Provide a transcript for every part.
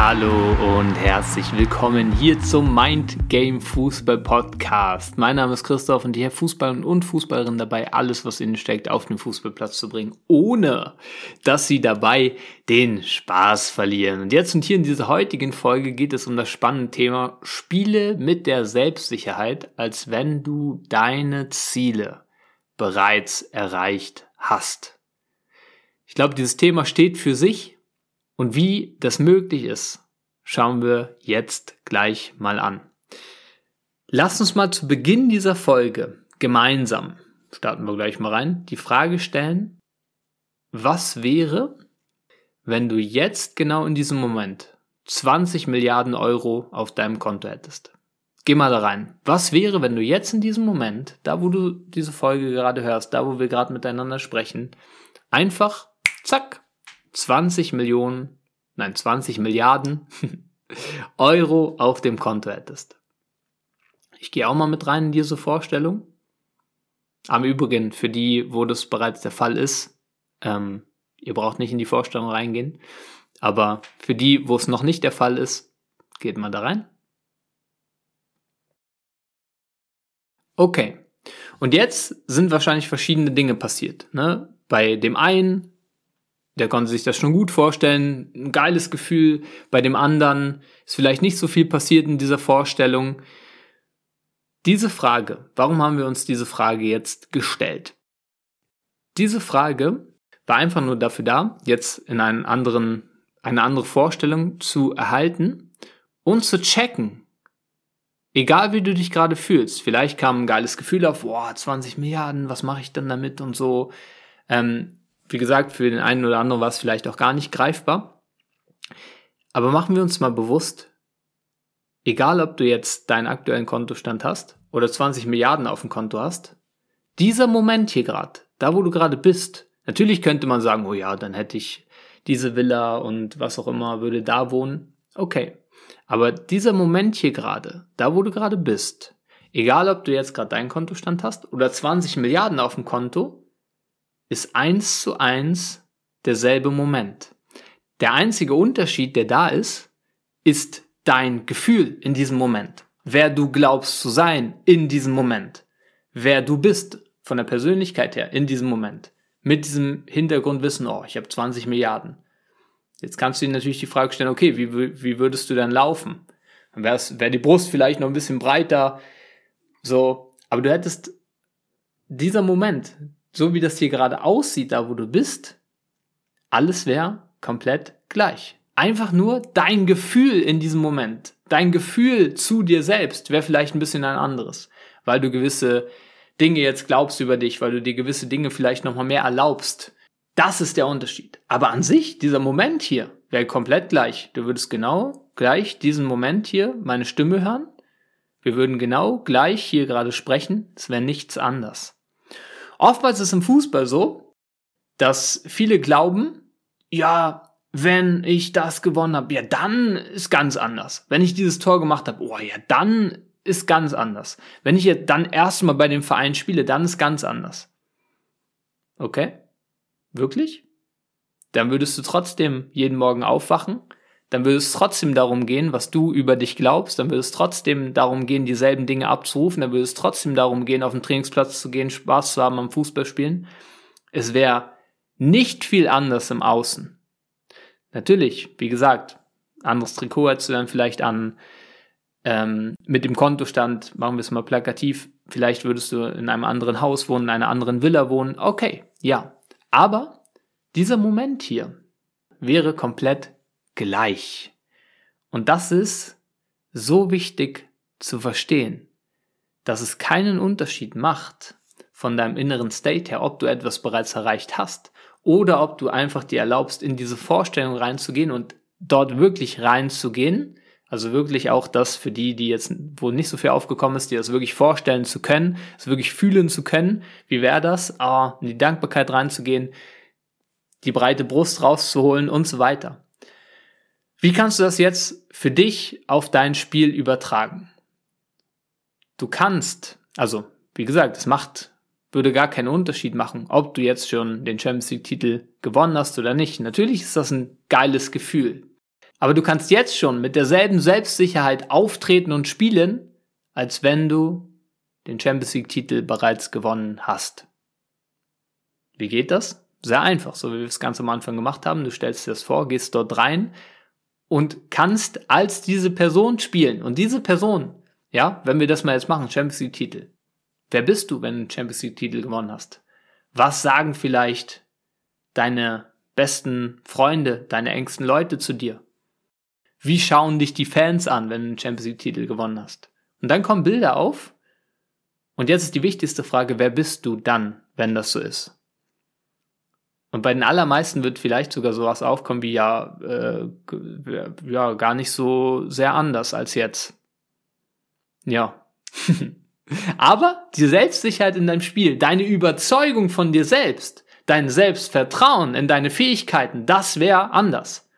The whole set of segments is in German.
Hallo und herzlich willkommen hier zum Mind Game Fußball Podcast. Mein Name ist Christoph und hier Fußballer und Fußballerin dabei, alles was innen steckt, auf den Fußballplatz zu bringen, ohne dass sie dabei den Spaß verlieren. Und jetzt und hier in dieser heutigen Folge geht es um das spannende Thema Spiele mit der Selbstsicherheit, als wenn du deine Ziele bereits erreicht hast. Ich glaube, dieses Thema steht für sich und wie das möglich ist, schauen wir jetzt gleich mal an. Lass uns mal zu Beginn dieser Folge gemeinsam, starten wir gleich mal rein, die Frage stellen, was wäre, wenn du jetzt genau in diesem Moment 20 Milliarden Euro auf deinem Konto hättest? Geh mal da rein. Was wäre, wenn du jetzt in diesem Moment, da wo du diese Folge gerade hörst, da wo wir gerade miteinander sprechen, einfach, zack, 20 Millionen, nein, 20 Milliarden Euro auf dem Konto hättest. Ich gehe auch mal mit rein in diese Vorstellung. Am Übrigen, für die, wo das bereits der Fall ist, ähm, ihr braucht nicht in die Vorstellung reingehen, aber für die, wo es noch nicht der Fall ist, geht mal da rein. Okay. Und jetzt sind wahrscheinlich verschiedene Dinge passiert. Ne? Bei dem einen der konnte sich das schon gut vorstellen, ein geiles Gefühl. Bei dem anderen ist vielleicht nicht so viel passiert in dieser Vorstellung. Diese Frage, warum haben wir uns diese Frage jetzt gestellt? Diese Frage war einfach nur dafür da, jetzt in einen anderen, eine andere Vorstellung zu erhalten und zu checken. Egal wie du dich gerade fühlst, vielleicht kam ein geiles Gefühl auf, boah, 20 Milliarden, was mache ich denn damit und so. Ähm, wie gesagt, für den einen oder anderen war es vielleicht auch gar nicht greifbar. Aber machen wir uns mal bewusst, egal ob du jetzt deinen aktuellen Kontostand hast oder 20 Milliarden auf dem Konto hast, dieser Moment hier gerade, da wo du gerade bist, natürlich könnte man sagen, oh ja, dann hätte ich diese Villa und was auch immer, würde da wohnen. Okay. Aber dieser Moment hier gerade, da wo du gerade bist, egal ob du jetzt gerade deinen Kontostand hast oder 20 Milliarden auf dem Konto, ist eins zu eins derselbe Moment. Der einzige Unterschied, der da ist, ist dein Gefühl in diesem Moment. Wer du glaubst zu sein in diesem Moment. Wer du bist von der Persönlichkeit her in diesem Moment. Mit diesem Hintergrundwissen, oh, ich habe 20 Milliarden. Jetzt kannst du dir natürlich die Frage stellen, okay, wie, wie würdest du dann laufen? Dann wäre wär die Brust vielleicht noch ein bisschen breiter, so, aber du hättest dieser Moment, so wie das hier gerade aussieht, da wo du bist, alles wäre komplett gleich. Einfach nur dein Gefühl in diesem Moment, dein Gefühl zu dir selbst wäre vielleicht ein bisschen ein anderes, weil du gewisse Dinge jetzt glaubst über dich, weil du dir gewisse Dinge vielleicht nochmal mehr erlaubst. Das ist der Unterschied. Aber an sich, dieser Moment hier wäre komplett gleich. Du würdest genau gleich diesen Moment hier meine Stimme hören. Wir würden genau gleich hier gerade sprechen. Es wäre nichts anders. Oftmals ist im Fußball so, dass viele glauben, ja, wenn ich das gewonnen habe, ja, dann ist ganz anders. Wenn ich dieses Tor gemacht habe, oh ja, dann ist ganz anders. Wenn ich jetzt dann erstmal bei dem Verein spiele, dann ist ganz anders. Okay? Wirklich? Dann würdest du trotzdem jeden Morgen aufwachen dann würde es trotzdem darum gehen, was du über dich glaubst, dann würde es trotzdem darum gehen, dieselben Dinge abzurufen, dann würde es trotzdem darum gehen, auf den Trainingsplatz zu gehen, Spaß zu haben am Fußballspielen. Es wäre nicht viel anders im Außen. Natürlich, wie gesagt, anderes Trikot hättest du dann vielleicht an, ähm, mit dem Kontostand, machen wir es mal plakativ, vielleicht würdest du in einem anderen Haus wohnen, in einer anderen Villa wohnen, okay, ja. Aber dieser Moment hier wäre komplett gleich. Und das ist so wichtig zu verstehen, dass es keinen Unterschied macht von deinem inneren State her, ob du etwas bereits erreicht hast oder ob du einfach dir erlaubst, in diese Vorstellung reinzugehen und dort wirklich reinzugehen. Also wirklich auch das für die, die jetzt, wo nicht so viel aufgekommen ist, die das wirklich vorstellen zu können, es wirklich fühlen zu können. Wie wäre das? Ah, in die Dankbarkeit reinzugehen, die breite Brust rauszuholen und so weiter. Wie kannst du das jetzt für dich auf dein Spiel übertragen? Du kannst, also wie gesagt, es macht, würde gar keinen Unterschied machen, ob du jetzt schon den Champions League Titel gewonnen hast oder nicht. Natürlich ist das ein geiles Gefühl. Aber du kannst jetzt schon mit derselben Selbstsicherheit auftreten und spielen, als wenn du den Champions League Titel bereits gewonnen hast. Wie geht das? Sehr einfach, so wie wir es ganz am Anfang gemacht haben. Du stellst dir das vor, gehst dort rein und kannst als diese Person spielen. Und diese Person, ja, wenn wir das mal jetzt machen, Champions League Titel. Wer bist du, wenn du einen Champions League Titel gewonnen hast? Was sagen vielleicht deine besten Freunde, deine engsten Leute zu dir? Wie schauen dich die Fans an, wenn du einen Champions League Titel gewonnen hast? Und dann kommen Bilder auf. Und jetzt ist die wichtigste Frage, wer bist du dann, wenn das so ist? Und bei den allermeisten wird vielleicht sogar sowas aufkommen wie ja, äh, ja, gar nicht so sehr anders als jetzt. Ja. Aber die Selbstsicherheit in deinem Spiel, deine Überzeugung von dir selbst, dein Selbstvertrauen in deine Fähigkeiten, das wäre anders.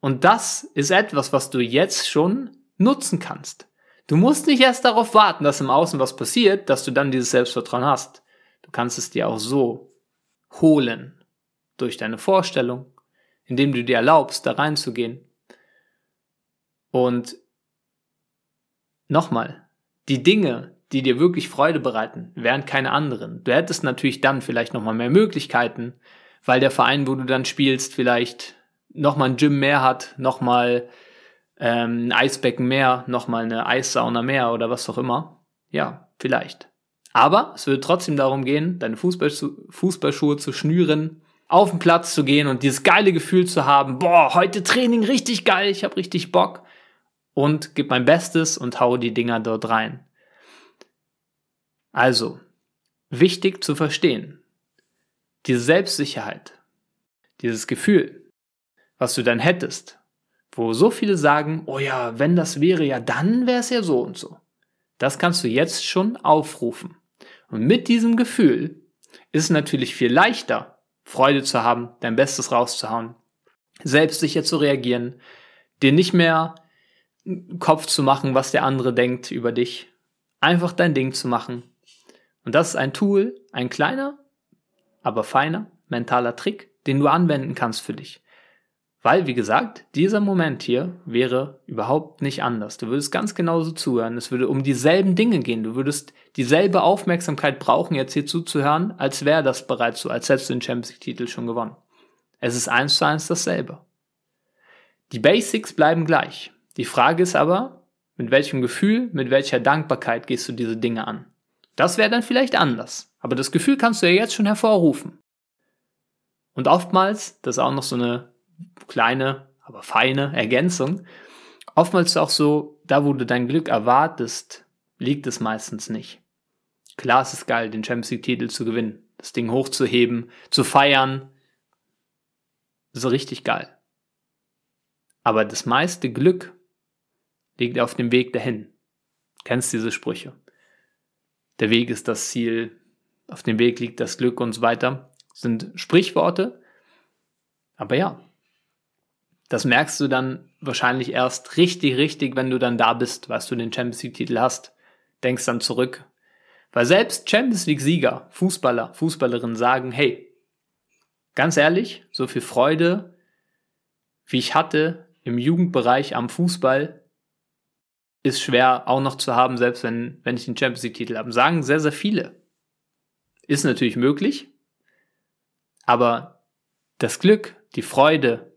Und das ist etwas, was du jetzt schon nutzen kannst. Du musst nicht erst darauf warten, dass im Außen was passiert, dass du dann dieses Selbstvertrauen hast. Du kannst es dir auch so holen durch deine Vorstellung, indem du dir erlaubst, da reinzugehen. Und nochmal, die Dinge, die dir wirklich Freude bereiten, wären keine anderen. Du hättest natürlich dann vielleicht nochmal mehr Möglichkeiten, weil der Verein, wo du dann spielst, vielleicht nochmal ein Gym mehr hat, nochmal ähm, ein Eisbecken mehr, nochmal eine Eissauna mehr oder was auch immer. Ja, vielleicht. Aber es würde trotzdem darum gehen, deine Fußballschu Fußballschuhe zu schnüren, auf den Platz zu gehen und dieses geile Gefühl zu haben, boah, heute Training richtig geil, ich habe richtig Bock und gib mein Bestes und hau die Dinger dort rein. Also, wichtig zu verstehen, diese Selbstsicherheit, dieses Gefühl, was du dann hättest, wo so viele sagen, oh ja, wenn das wäre ja, dann wäre es ja so und so. Das kannst du jetzt schon aufrufen. Und mit diesem Gefühl ist es natürlich viel leichter, Freude zu haben, dein Bestes rauszuhauen, selbstsicher zu reagieren, dir nicht mehr Kopf zu machen, was der andere denkt über dich, einfach dein Ding zu machen. Und das ist ein Tool, ein kleiner, aber feiner mentaler Trick, den du anwenden kannst für dich. Weil, wie gesagt, dieser Moment hier wäre überhaupt nicht anders. Du würdest ganz genauso zuhören. Es würde um dieselben Dinge gehen. Du würdest dieselbe Aufmerksamkeit brauchen, jetzt hier zuzuhören, als wäre das bereits so, als hättest du den Champions League-Titel schon gewonnen. Es ist eins zu eins dasselbe. Die Basics bleiben gleich. Die Frage ist aber, mit welchem Gefühl, mit welcher Dankbarkeit gehst du diese Dinge an? Das wäre dann vielleicht anders. Aber das Gefühl kannst du ja jetzt schon hervorrufen. Und oftmals, das ist auch noch so eine kleine, aber feine Ergänzung. Oftmals auch so, da wo du dein Glück erwartest, liegt es meistens nicht. Klar ist es geil, den Champions League Titel zu gewinnen, das Ding hochzuheben, zu feiern. So richtig geil. Aber das meiste Glück liegt auf dem Weg dahin. Kennst diese Sprüche? Der Weg ist das Ziel, auf dem Weg liegt das Glück und so weiter. Das sind Sprichworte. Aber ja, das merkst du dann wahrscheinlich erst richtig, richtig, wenn du dann da bist, was du den Champions League-Titel hast. Denkst dann zurück. Weil selbst Champions League-Sieger, Fußballer, Fußballerinnen sagen, hey, ganz ehrlich, so viel Freude, wie ich hatte im Jugendbereich am Fußball, ist schwer auch noch zu haben, selbst wenn, wenn ich den Champions League-Titel habe. Sagen sehr, sehr viele. Ist natürlich möglich, aber das Glück, die Freude,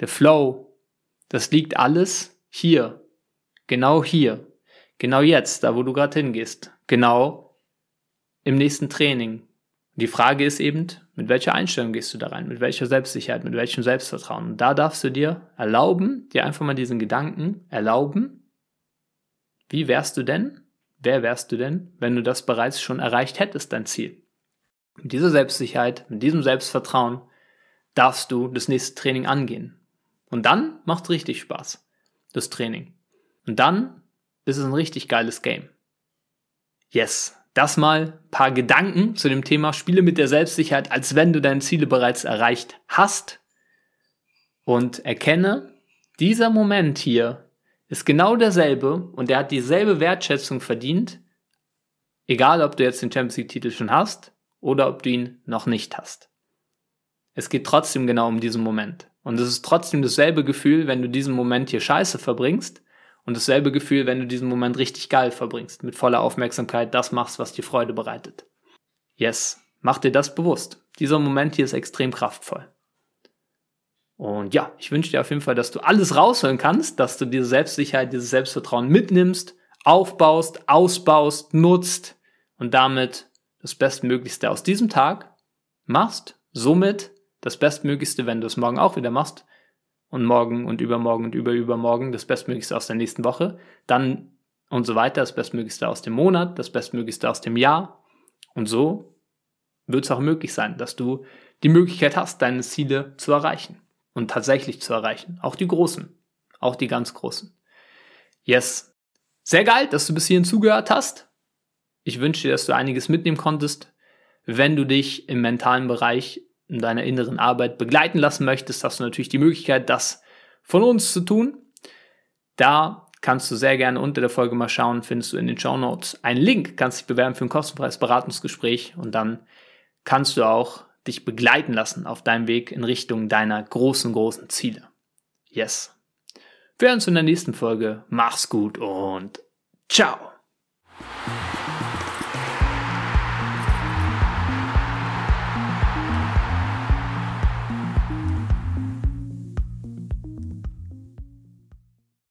der Flow, das liegt alles hier, genau hier, genau jetzt, da wo du gerade hingehst, genau im nächsten Training. Die Frage ist eben, mit welcher Einstellung gehst du da rein, mit welcher Selbstsicherheit, mit welchem Selbstvertrauen. Und da darfst du dir erlauben, dir einfach mal diesen Gedanken erlauben, wie wärst du denn, wer wärst du denn, wenn du das bereits schon erreicht hättest, dein Ziel. Mit dieser Selbstsicherheit, mit diesem Selbstvertrauen darfst du das nächste Training angehen. Und dann macht's richtig Spaß, das Training. Und dann ist es ein richtig geiles Game. Yes, das mal paar Gedanken zu dem Thema Spiele mit der Selbstsicherheit, als wenn du deine Ziele bereits erreicht hast. Und erkenne, dieser Moment hier ist genau derselbe und der hat dieselbe Wertschätzung verdient, egal ob du jetzt den Champions League Titel schon hast oder ob du ihn noch nicht hast. Es geht trotzdem genau um diesen Moment. Und es ist trotzdem dasselbe Gefühl, wenn du diesen Moment hier scheiße verbringst und dasselbe Gefühl, wenn du diesen Moment richtig geil verbringst, mit voller Aufmerksamkeit das machst, was dir Freude bereitet. Yes, mach dir das bewusst. Dieser Moment hier ist extrem kraftvoll. Und ja, ich wünsche dir auf jeden Fall, dass du alles rausholen kannst, dass du diese Selbstsicherheit, dieses Selbstvertrauen mitnimmst, aufbaust, ausbaust, nutzt und damit das Bestmöglichste aus diesem Tag machst, somit das Bestmöglichste, wenn du es morgen auch wieder machst und morgen und übermorgen und überübermorgen das Bestmöglichste aus der nächsten Woche, dann und so weiter, das Bestmöglichste aus dem Monat, das Bestmöglichste aus dem Jahr und so wird es auch möglich sein, dass du die Möglichkeit hast, deine Ziele zu erreichen und tatsächlich zu erreichen. Auch die großen, auch die ganz großen. Yes. Sehr geil, dass du bis hierhin zugehört hast. Ich wünsche dir, dass du einiges mitnehmen konntest. Wenn du dich im mentalen Bereich in deiner inneren Arbeit begleiten lassen möchtest, hast du natürlich die Möglichkeit, das von uns zu tun. Da kannst du sehr gerne unter der Folge mal schauen, findest du in den Show Notes einen Link, kannst dich bewerben für ein kostenfreies Beratungsgespräch und dann kannst du auch dich begleiten lassen auf deinem Weg in Richtung deiner großen, großen Ziele. Yes. Wir hören uns in der nächsten Folge. Mach's gut und ciao.